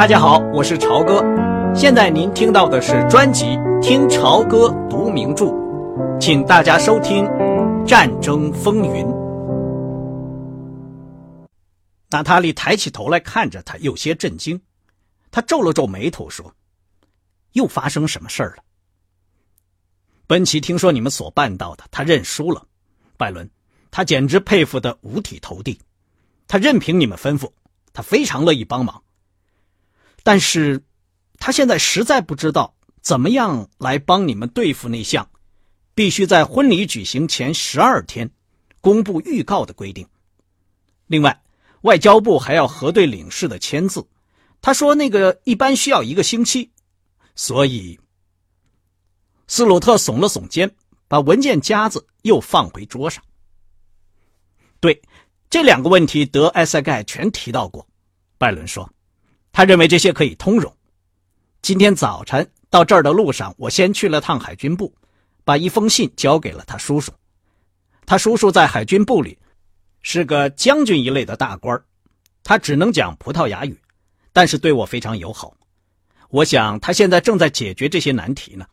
大家好，我是朝哥。现在您听到的是专辑《听朝歌读名著》，请大家收听《战争风云》。娜塔莉抬起头来看着他，有些震惊。他皱了皱眉头说：“又发生什么事儿了？”本奇听说你们所办到的，他认输了。拜伦，他简直佩服的五体投地。他任凭你们吩咐，他非常乐意帮忙。但是，他现在实在不知道怎么样来帮你们对付那项必须在婚礼举行前十二天公布预告的规定。另外，外交部还要核对领事的签字。他说那个一般需要一个星期，所以斯鲁特耸了耸肩，把文件夹子又放回桌上。对这两个问题，德埃塞盖全提到过。拜伦说。他认为这些可以通融。今天早晨到这儿的路上，我先去了趟海军部，把一封信交给了他叔叔。他叔叔在海军部里是个将军一类的大官他只能讲葡萄牙语，但是对我非常友好。我想他现在正在解决这些难题呢。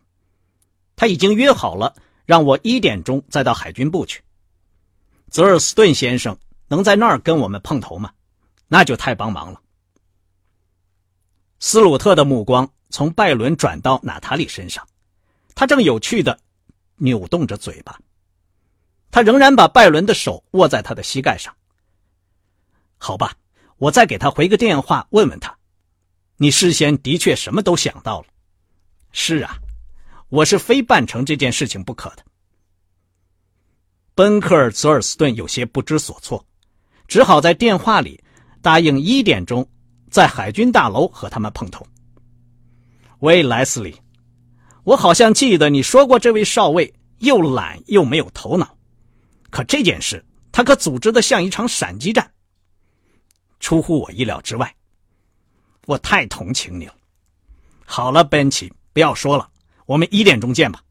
他已经约好了，让我一点钟再到海军部去。泽尔斯顿先生能在那儿跟我们碰头吗？那就太帮忙了。斯鲁特的目光从拜伦转到娜塔莉身上，他正有趣的扭动着嘴巴。他仍然把拜伦的手握在他的膝盖上。好吧，我再给他回个电话，问问他。你事先的确什么都想到了。是啊，我是非办成这件事情不可的。奔克尔·泽尔斯顿有些不知所措，只好在电话里答应一点钟。在海军大楼和他们碰头。喂，莱斯利，我好像记得你说过，这位少尉又懒又没有头脑。可这件事，他可组织的像一场闪击战，出乎我意料之外。我太同情你了。好了，本奇，不要说了，我们一点钟见吧。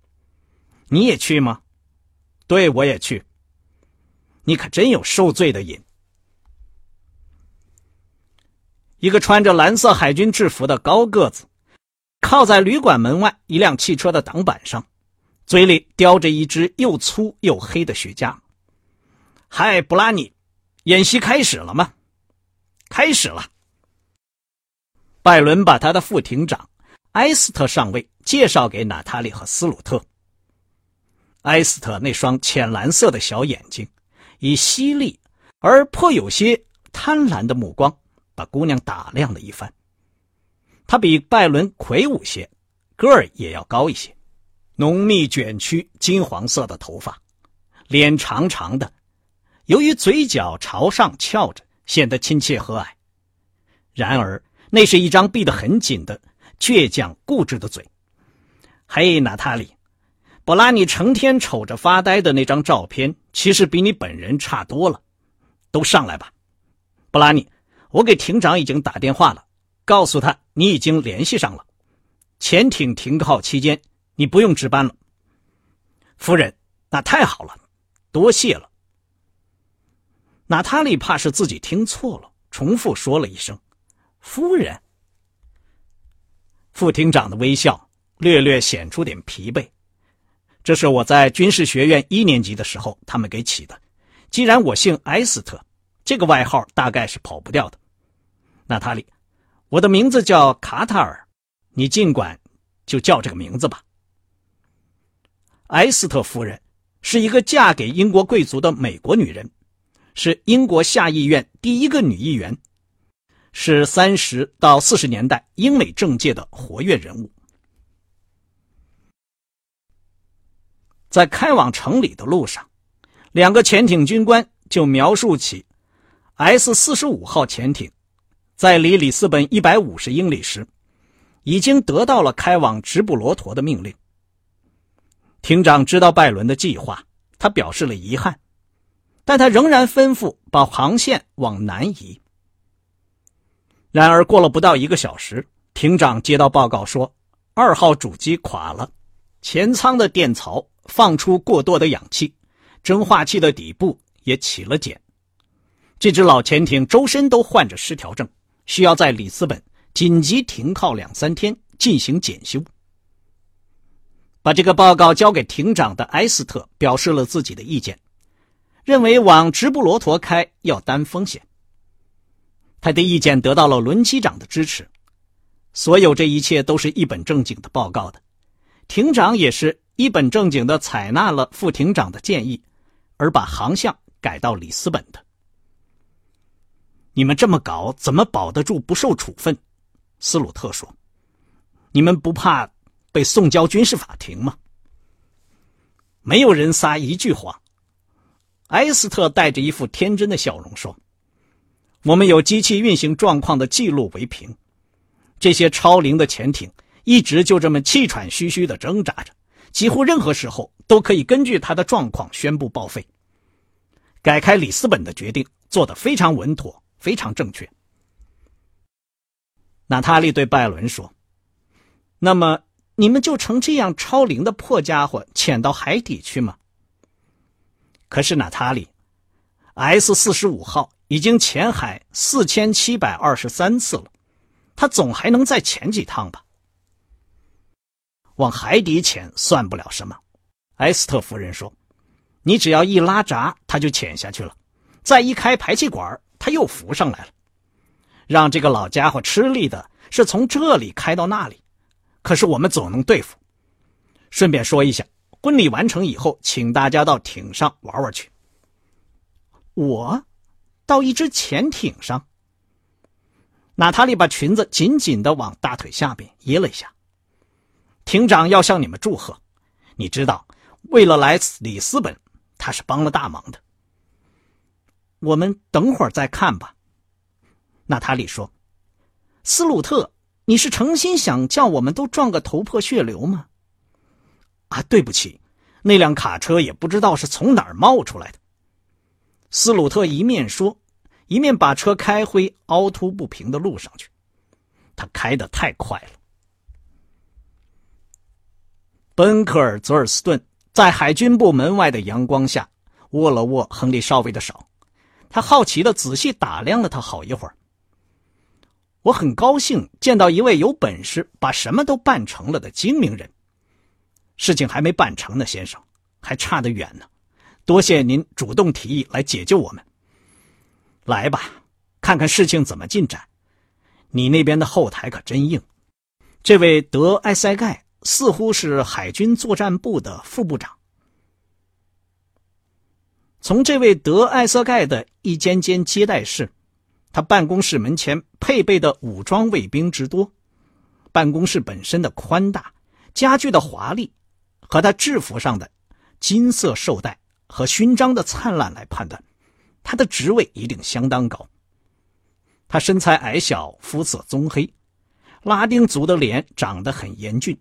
你也去吗？对，我也去。你可真有受罪的瘾。一个穿着蓝色海军制服的高个子，靠在旅馆门外一辆汽车的挡板上，嘴里叼着一支又粗又黑的雪茄。嗨，布拉尼，演习开始了吗？开始了。拜伦把他的副艇长埃斯特上尉介绍给娜塔莉和斯鲁特。埃斯特那双浅蓝色的小眼睛，以犀利而颇有些贪婪的目光。把姑娘打量了一番。他比拜伦魁梧些，个儿也要高一些，浓密卷曲金黄色的头发，脸长长的，由于嘴角朝上翘着，显得亲切和蔼。然而，那是一张闭得很紧的、倔强固执的嘴。嘿，娜塔莉，布拉尼成天瞅着发呆的那张照片，其实比你本人差多了。都上来吧，布拉尼。我给艇长已经打电话了，告诉他你已经联系上了。潜艇停靠期间，你不用值班了。夫人，那太好了，多谢了。娜塔莉怕是自己听错了，重复说了一声：“夫人。”副厅长的微笑略略显出点疲惫。这是我在军事学院一年级的时候他们给起的。既然我姓埃斯特。这个外号大概是跑不掉的，娜塔莉，我的名字叫卡塔尔，你尽管就叫这个名字吧。埃斯特夫人是一个嫁给英国贵族的美国女人，是英国下议院第一个女议员，是三十到四十年代英美政界的活跃人物。在开往城里的路上，两个潜艇军官就描述起。S 四十五号潜艇在离里斯本一百五十英里时，已经得到了开往直布罗陀的命令。艇长知道拜伦的计划，他表示了遗憾，但他仍然吩咐把航线往南移。然而，过了不到一个小时，艇长接到报告说，二号主机垮了，前舱的电槽放出过多的氧气，蒸化器的底部也起了茧。这只老潜艇周身都患着失调症，需要在里斯本紧急停靠两三天，进行检修。把这个报告交给艇长的埃斯特表示了自己的意见，认为往直布罗陀开要担风险。他的意见得到了轮机长的支持。所有这一切都是一本正经的报告的，艇长也是一本正经的采纳了副艇长的建议，而把航向改到里斯本的。你们这么搞，怎么保得住不受处分？斯鲁特说：“你们不怕？”被送交军事法庭吗？没有人撒一句谎。埃斯特带着一副天真的笑容说：“我们有机器运行状况的记录为凭。这些超龄的潜艇一直就这么气喘吁吁的挣扎着，几乎任何时候都可以根据它的状况宣布报废。改开里斯本的决定做得非常稳妥，非常正确。”娜塔莉对拜伦说：“那么。”你们就成这样超龄的破家伙潜到海底去吗？可是娜塔莉，S 四十五号已经潜海四千七百二十三次了，他总还能再潜几趟吧？往海底潜算不了什么，埃斯特夫人说：“你只要一拉闸，他就潜下去了；再一开排气管，他又浮上来了。让这个老家伙吃力的是从这里开到那里。”可是我们总能对付。顺便说一下，婚礼完成以后，请大家到艇上玩玩去。我，到一只潜艇上。娜塔莉把裙子紧紧的往大腿下边掖了一下。艇长要向你们祝贺，你知道，为了来里斯本，他是帮了大忙的。我们等会儿再看吧。娜塔莉说：“斯鲁特。”你是诚心想叫我们都撞个头破血流吗？啊，对不起，那辆卡车也不知道是从哪儿冒出来的。斯鲁特一面说，一面把车开回凹凸不平的路上去。他开得太快了。奔克尔·泽尔斯顿在海军部门外的阳光下握了握亨利少尉的手，他好奇的仔细打量了他好一会儿。我很高兴见到一位有本事把什么都办成了的精明人。事情还没办成呢，先生，还差得远呢。多谢您主动提议来解救我们。来吧，看看事情怎么进展。你那边的后台可真硬。这位德埃塞盖似乎是海军作战部的副部长。从这位德埃瑟盖的一间间接待室。他办公室门前配备的武装卫兵之多，办公室本身的宽大，家具的华丽，和他制服上的金色绶带和勋章的灿烂来判断，他的职位一定相当高。他身材矮小，肤色棕黑，拉丁族的脸长得很严峻，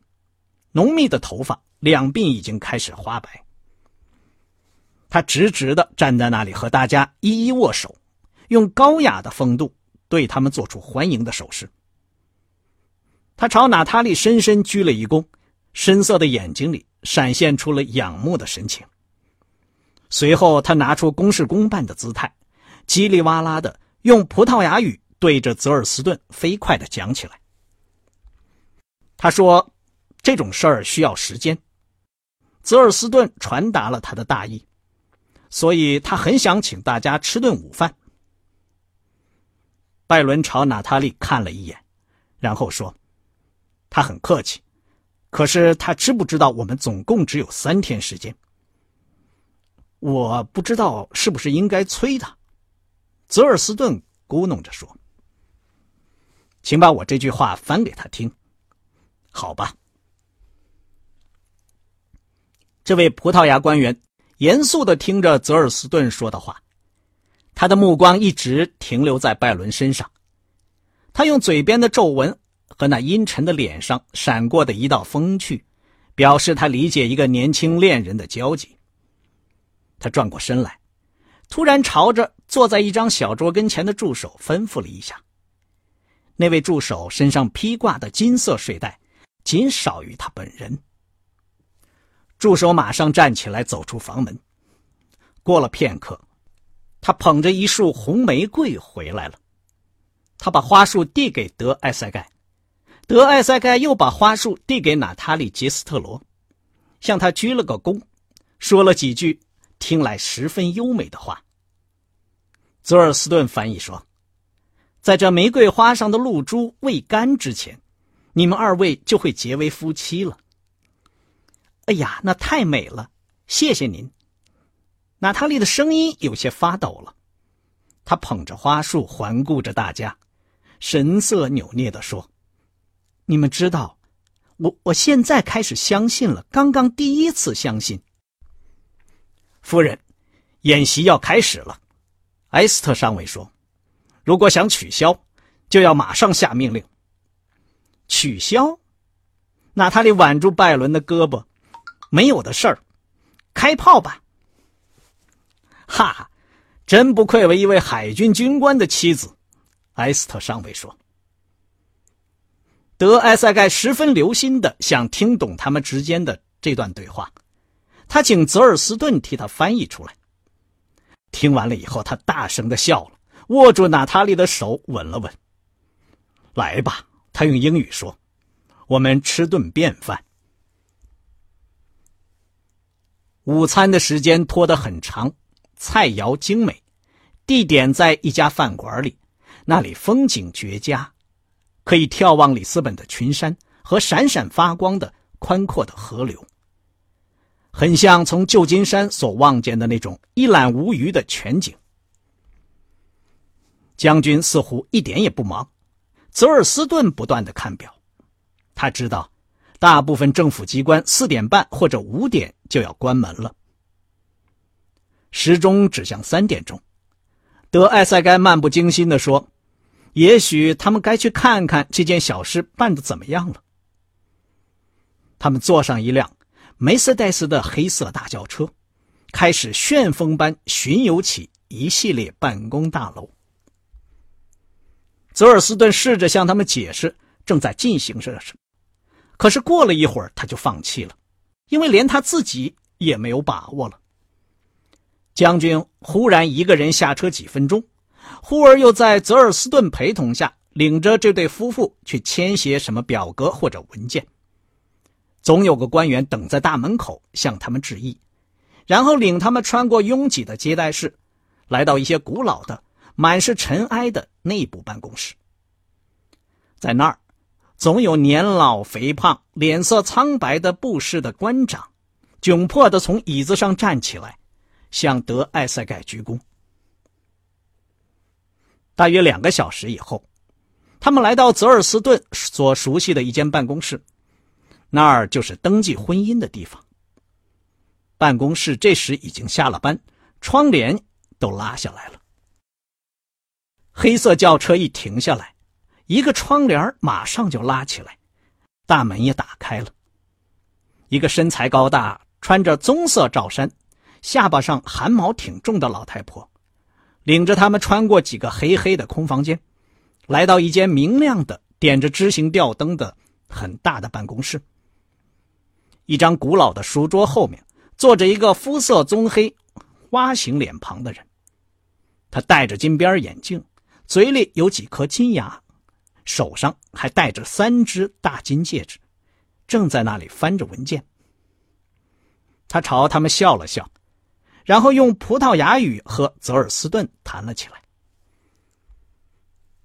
浓密的头发两鬓已经开始花白。他直直的站在那里，和大家一一握手。用高雅的风度对他们做出欢迎的手势。他朝娜塔莉深深鞠了一躬，深色的眼睛里闪现出了仰慕的神情。随后，他拿出公事公办的姿态，叽里哇啦的用葡萄牙语对着泽尔斯顿飞快的讲起来。他说：“这种事儿需要时间。”泽尔斯顿传达了他的大意，所以他很想请大家吃顿午饭。拜伦朝娜塔莉看了一眼，然后说：“他很客气，可是他知不知道我们总共只有三天时间？我不知道是不是应该催他。”泽尔斯顿咕哝着说：“请把我这句话翻给他听，好吧？”这位葡萄牙官员严肃的听着泽尔斯顿说的话。他的目光一直停留在拜伦身上，他用嘴边的皱纹和那阴沉的脸上闪过的一道风趣，表示他理解一个年轻恋人的焦急。他转过身来，突然朝着坐在一张小桌跟前的助手吩咐了一下。那位助手身上披挂的金色睡袋，仅少于他本人。助手马上站起来走出房门。过了片刻。他捧着一束红玫瑰回来了。他把花束递给德埃塞盖，德埃塞盖又把花束递给娜塔莉·杰斯特罗，向他鞠了个躬，说了几句听来十分优美的话。泽尔斯顿翻译说：“在这玫瑰花上的露珠未干之前，你们二位就会结为夫妻了。”哎呀，那太美了！谢谢您。娜塔莉的声音有些发抖了，她捧着花束环顾着大家。神色扭捏的说：“你们知道，我我现在开始相信了，刚刚第一次相信。”夫人，演习要开始了，埃斯特上尉说：“如果想取消，就要马上下命令。”取消？娜塔莉挽住拜伦的胳膊：“没有的事儿，开炮吧！”哈哈，真不愧为一位海军军官的妻子。埃斯特上尉说：“德埃塞盖十分留心的想听懂他们之间的这段对话，他请泽尔斯顿替他翻译出来。听完了以后，他大声的笑了，握住娜塔莉的手吻了吻。来吧，他用英语说：‘我们吃顿便饭。’午餐的时间拖得很长，菜肴精美，地点在一家饭馆里。”那里风景绝佳，可以眺望里斯本的群山和闪闪发光的宽阔的河流，很像从旧金山所望见的那种一览无余的全景。将军似乎一点也不忙，泽尔斯顿不断的看表，他知道，大部分政府机关四点半或者五点就要关门了。时钟指向三点钟，德埃塞盖漫不经心地说。也许他们该去看看这件小事办得怎么样了。他们坐上一辆梅赛德斯的黑色大轿车，开始旋风般巡游起一系列办公大楼。泽尔斯顿试着向他们解释正在进行着什么，可是过了一会儿他就放弃了，因为连他自己也没有把握了。将军忽然一个人下车几分钟。忽而又在泽尔斯顿陪同下，领着这对夫妇去签写什么表格或者文件。总有个官员等在大门口向他们致意，然后领他们穿过拥挤的接待室，来到一些古老的、满是尘埃的内部办公室。在那儿，总有年老肥胖、脸色苍白的布氏的官长，窘迫地从椅子上站起来，向德艾塞盖鞠躬。大约两个小时以后，他们来到泽尔斯顿所熟悉的一间办公室，那儿就是登记婚姻的地方。办公室这时已经下了班，窗帘都拉下来了。黑色轿车一停下来，一个窗帘马上就拉起来，大门也打开了。一个身材高大、穿着棕色罩衫、下巴上汗毛挺重的老太婆。领着他们穿过几个黑黑的空房间，来到一间明亮的、点着枝形吊灯的很大的办公室。一张古老的书桌后面坐着一个肤色棕黑、花形脸庞的人，他戴着金边眼镜，嘴里有几颗金牙，手上还戴着三只大金戒指，正在那里翻着文件。他朝他们笑了笑。然后用葡萄牙语和泽尔斯顿谈了起来。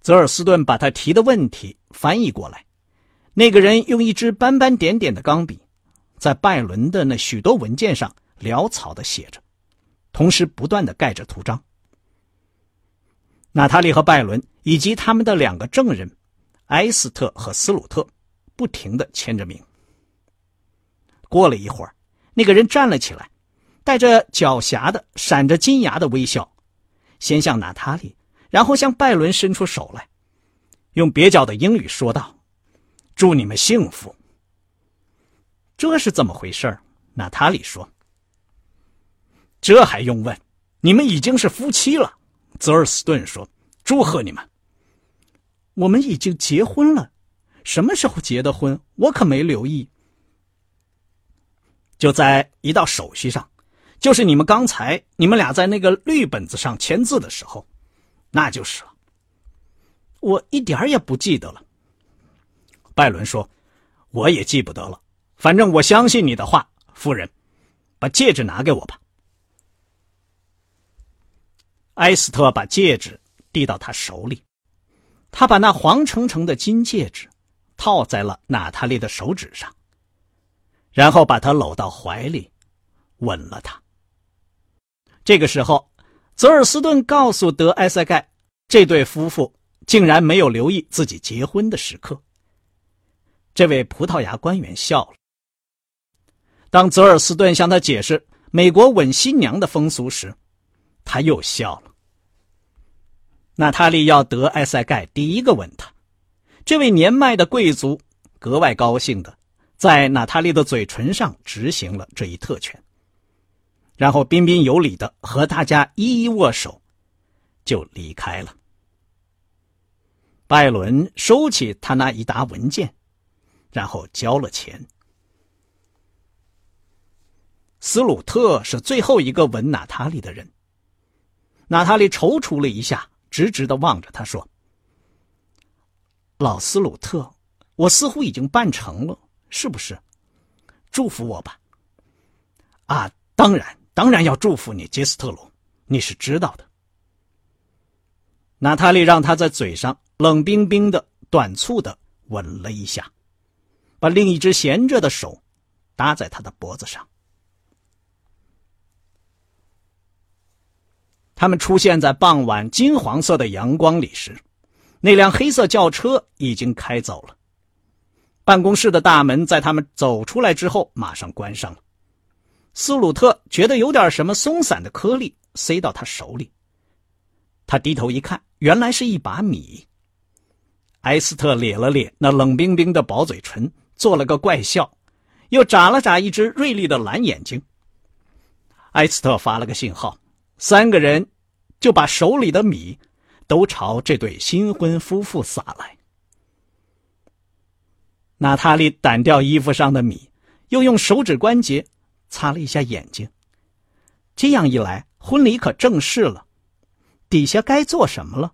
泽尔斯顿把他提的问题翻译过来。那个人用一支斑斑点点的钢笔，在拜伦的那许多文件上潦草的写着，同时不断的盖着图章。娜塔莉和拜伦以及他们的两个证人埃斯特和斯鲁特，不停的签着名。过了一会儿，那个人站了起来。带着狡黠的、闪着金牙的微笑，先向娜塔莉，然后向拜伦伸出手来，用蹩脚的英语说道：“祝你们幸福。”这是怎么回事娜塔莉说：“这还用问？你们已经是夫妻了。”泽尔斯顿说：“祝贺你们。”我们已经结婚了，什么时候结的婚？我可没留意。就在一道手续上。就是你们刚才你们俩在那个绿本子上签字的时候，那就是了。我一点也不记得了。拜伦说：“我也记不得了，反正我相信你的话，夫人，把戒指拿给我吧。”埃斯特把戒指递到他手里，他把那黄澄澄的金戒指套在了娜塔莉的手指上，然后把她搂到怀里，吻了她。这个时候，泽尔斯顿告诉德埃塞盖，这对夫妇竟然没有留意自己结婚的时刻。这位葡萄牙官员笑了。当泽尔斯顿向他解释美国吻新娘的风俗时，他又笑了。娜塔莉要德埃塞盖第一个吻他，这位年迈的贵族格外高兴的，在娜塔莉的嘴唇上执行了这一特权，然后彬彬有礼的和大家一一握手，就离开了。拜伦收起他那一沓文件，然后交了钱。斯鲁特是最后一个吻娜塔莉的人。娜塔莉踌躇了一下。直直的望着他说：“老斯鲁特，我似乎已经办成了，是不是？祝福我吧。”“啊，当然，当然要祝福你，杰斯特罗，你是知道的。”娜塔莉让他在嘴上冷冰冰的、短促的吻了一下，把另一只闲着的手搭在他的脖子上。他们出现在傍晚金黄色的阳光里时，那辆黑色轿车已经开走了。办公室的大门在他们走出来之后马上关上了。斯鲁特觉得有点什么松散的颗粒塞到他手里，他低头一看，原来是一把米。埃斯特咧了咧那冷冰冰的薄嘴唇，做了个怪笑，又眨了眨一只锐利的蓝眼睛。埃斯特发了个信号。三个人就把手里的米都朝这对新婚夫妇撒来。娜塔莉掸掉衣服上的米，又用手指关节擦了一下眼睛。这样一来，婚礼可正式了。底下该做什么了？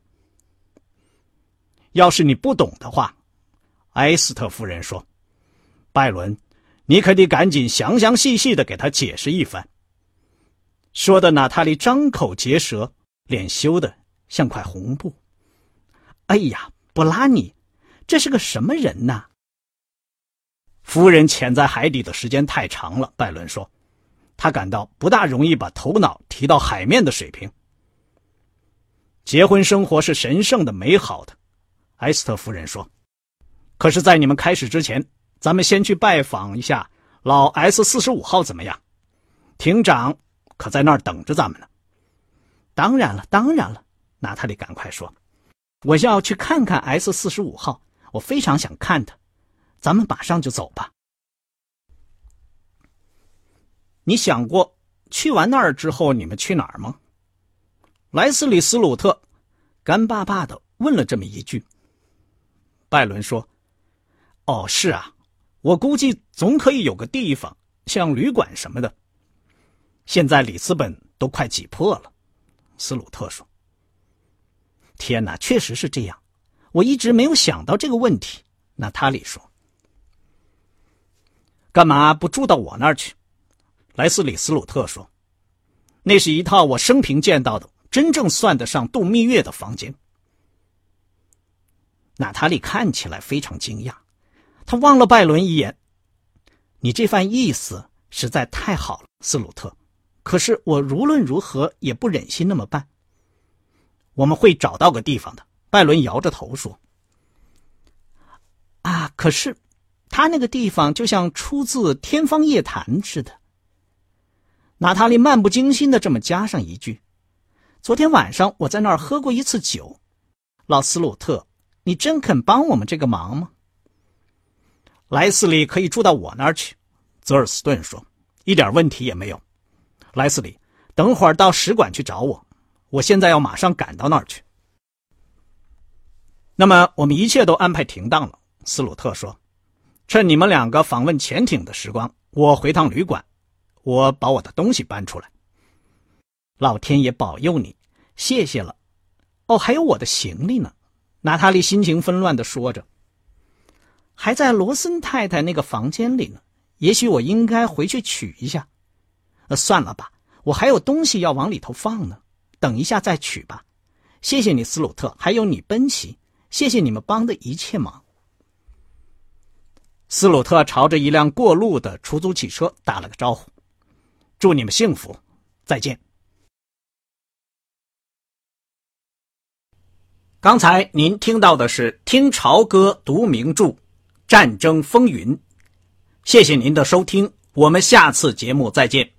要是你不懂的话，埃斯特夫人说：“拜伦，你可得赶紧详详细细的给他解释一番。”说的娜塔莉张口结舌，脸羞得像块红布。哎呀，布拉尼，这是个什么人呐？夫人潜在海底的时间太长了，拜伦说，他感到不大容易把头脑提到海面的水平。结婚生活是神圣的、美好的，埃斯特夫人说。可是，在你们开始之前，咱们先去拜访一下老 S 四十五号怎么样？庭长。可在那儿等着咱们呢。当然了，当然了，娜塔莉赶快说：“我要去看看 S 四十五号，我非常想看他。咱们马上就走吧。”你想过去完那儿之后你们去哪儿吗？莱斯里斯鲁特干巴巴的问了这么一句。拜伦说：“哦，是啊，我估计总可以有个地方，像旅馆什么的。”现在里斯本都快挤破了，斯鲁特说：“天哪，确实是这样，我一直没有想到这个问题。”娜塔莉说：“干嘛不住到我那儿去？”莱斯里斯鲁特说：“那是一套我生平见到的真正算得上度蜜月的房间。”娜塔莉看起来非常惊讶，他望了拜伦一眼：“你这番意思实在太好了，斯鲁特。”可是我无论如何也不忍心那么办。我们会找到个地方的。拜伦摇着头说：“啊，可是，他那个地方就像出自《天方夜谭》似的。”娜塔莉漫不经心的这么加上一句：“昨天晚上我在那儿喝过一次酒。”老斯鲁特，你真肯帮我们这个忙吗？莱斯利可以住到我那儿去，泽尔斯顿说：“一点问题也没有。”莱斯利，等会儿到使馆去找我，我现在要马上赶到那儿去。那么我们一切都安排停当了。斯鲁特说：“趁你们两个访问潜艇的时光，我回趟旅馆，我把我的东西搬出来。老天爷保佑你，谢谢了。哦，还有我的行李呢，娜塔莉心情纷乱的说着：“还在罗森太太那个房间里呢，也许我应该回去取一下。呃，算了吧，我还有东西要往里头放呢，等一下再取吧。谢谢你，斯鲁特，还有你，奔奇，谢谢你们帮的一切忙。”斯鲁特朝着一辆过路的出租汽车打了个招呼：“祝你们幸福，再见。”刚才您听到的是《听潮歌读名著：战争风云》，谢谢您的收听，我们下次节目再见。